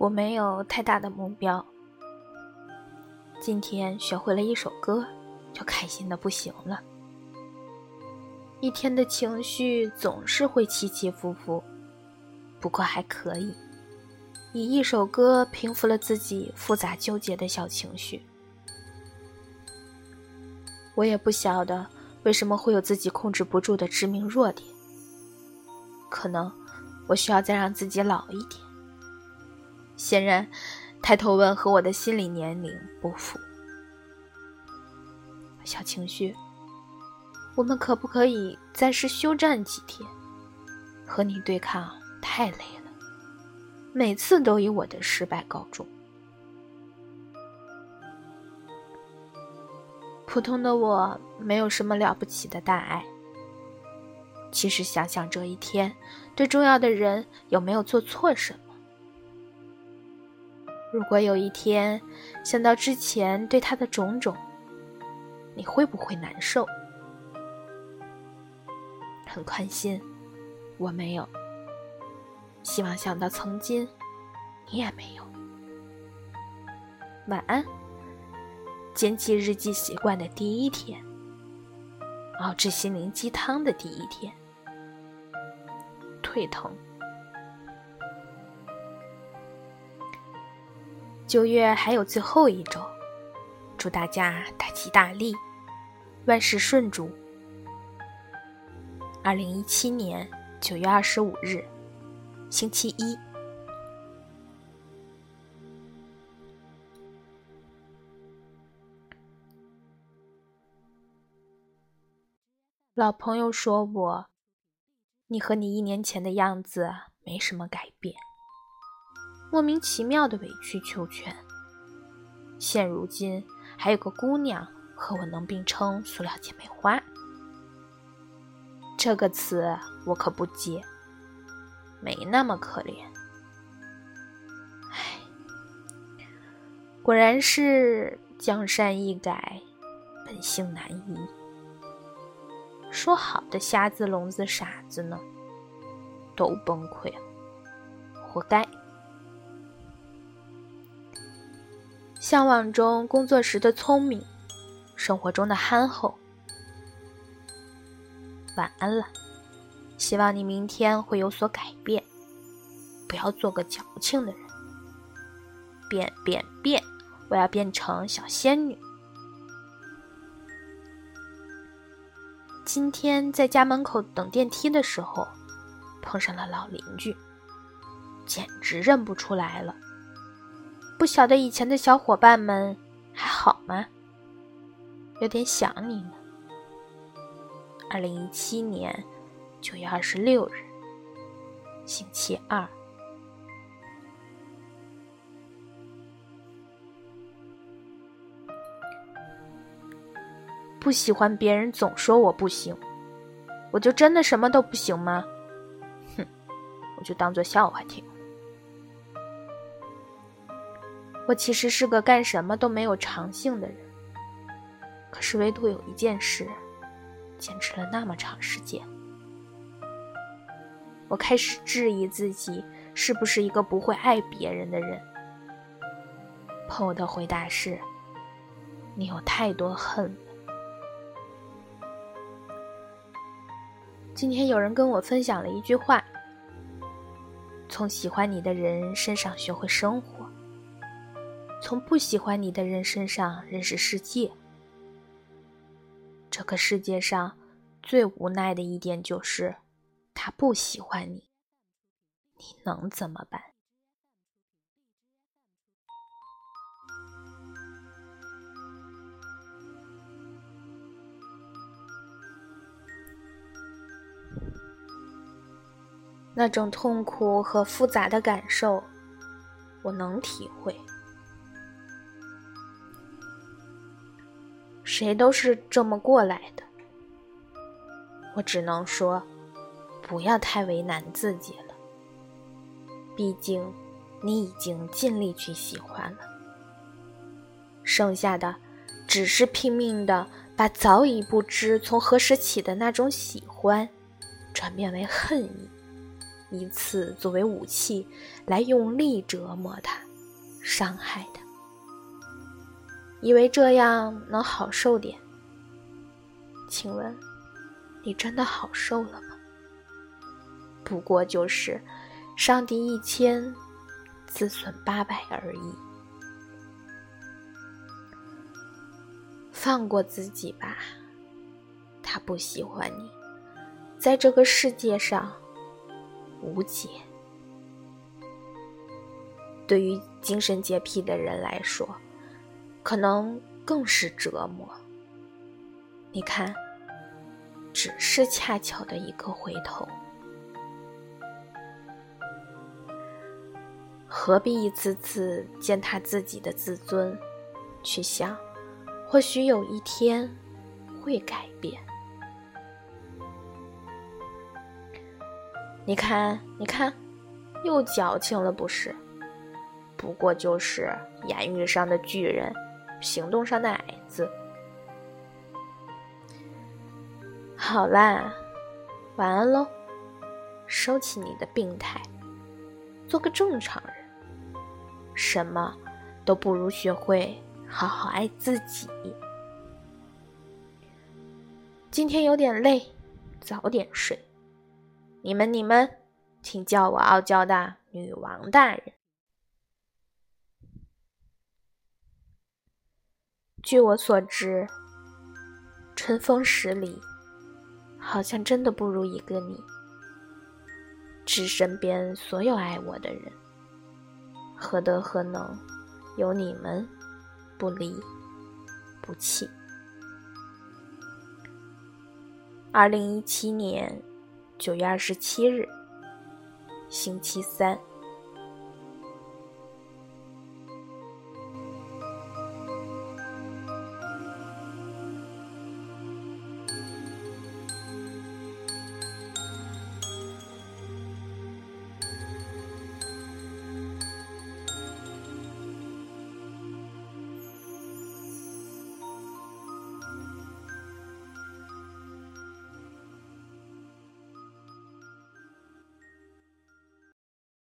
我没有太大的目标。今天学会了一首歌，就开心的不行了。一天的情绪总是会起起伏伏，不过还可以，以一首歌平复了自己复杂纠结的小情绪。我也不晓得为什么会有自己控制不住的致命弱点，可能我需要再让自己老一点。显然，抬头纹和我的心理年龄不符。小情绪。我们可不可以暂时休战几天？和你对抗太累了，每次都以我的失败告终。普通的我没有什么了不起的大爱。其实想想这一天，对重要的人有没有做错什么？如果有一天想到之前对他的种种，你会不会难受？很宽心，我没有。希望想到曾经，你也没有。晚安。捡起日记习惯的第一天，熬制心灵鸡汤的第一天，退疼。九月还有最后一周，祝大家大吉大利，万事顺祝。二零一七年九月二十五日，星期一。老朋友说我，你和你一年前的样子没什么改变，莫名其妙的委曲求全。现如今还有个姑娘和我能并称塑料姐妹花。这个词我可不接，没那么可怜。唉，果然是江山易改，本性难移。说好的瞎子、聋子、傻子呢？都崩溃了，活该。向往中工作时的聪明，生活中的憨厚。晚安了，希望你明天会有所改变，不要做个矫情的人。变变变！我要变成小仙女。今天在家门口等电梯的时候，碰上了老邻居，简直认不出来了。不晓得以前的小伙伴们还好吗？有点想你呢。二零一七年九月二十六日，星期二。不喜欢别人总说我不行，我就真的什么都不行吗？哼，我就当做笑话听。我其实是个干什么都没有长性的人，可是唯独有一件事。坚持了那么长时间，我开始质疑自己是不是一个不会爱别人的人。朋友的回答是：“你有太多恨。”今天有人跟我分享了一句话：“从喜欢你的人身上学会生活，从不喜欢你的人身上认识世界。”这个世界上最无奈的一点就是，他不喜欢你，你能怎么办？那种痛苦和复杂的感受，我能体会。谁都是这么过来的，我只能说，不要太为难自己了。毕竟，你已经尽力去喜欢了，剩下的只是拼命的把早已不知从何时起的那种喜欢，转变为恨意。以此作为武器来用力折磨他、伤害他，以为这样能好受点。请问，你真的好受了吗？不过就是伤敌一千，自损八百而已。放过自己吧，他不喜欢你，在这个世界上无解。对于精神洁癖的人来说，可能更是折磨。你看，只是恰巧的一个回头，何必一次次践踏自己的自尊，去想？或许有一天会改变。你看，你看，又矫情了，不是？不过就是言语上的巨人，行动上的矮子。好啦，晚安喽，收起你的病态，做个正常人。什么都不如学会。好好爱自己。今天有点累，早点睡。你们，你们，请叫我傲娇的女王大人。据我所知，春风十里，好像真的不如一个你。致身边所有爱我的人，何德何能，有你们。不离不弃。二零一七年九月二十七日，星期三。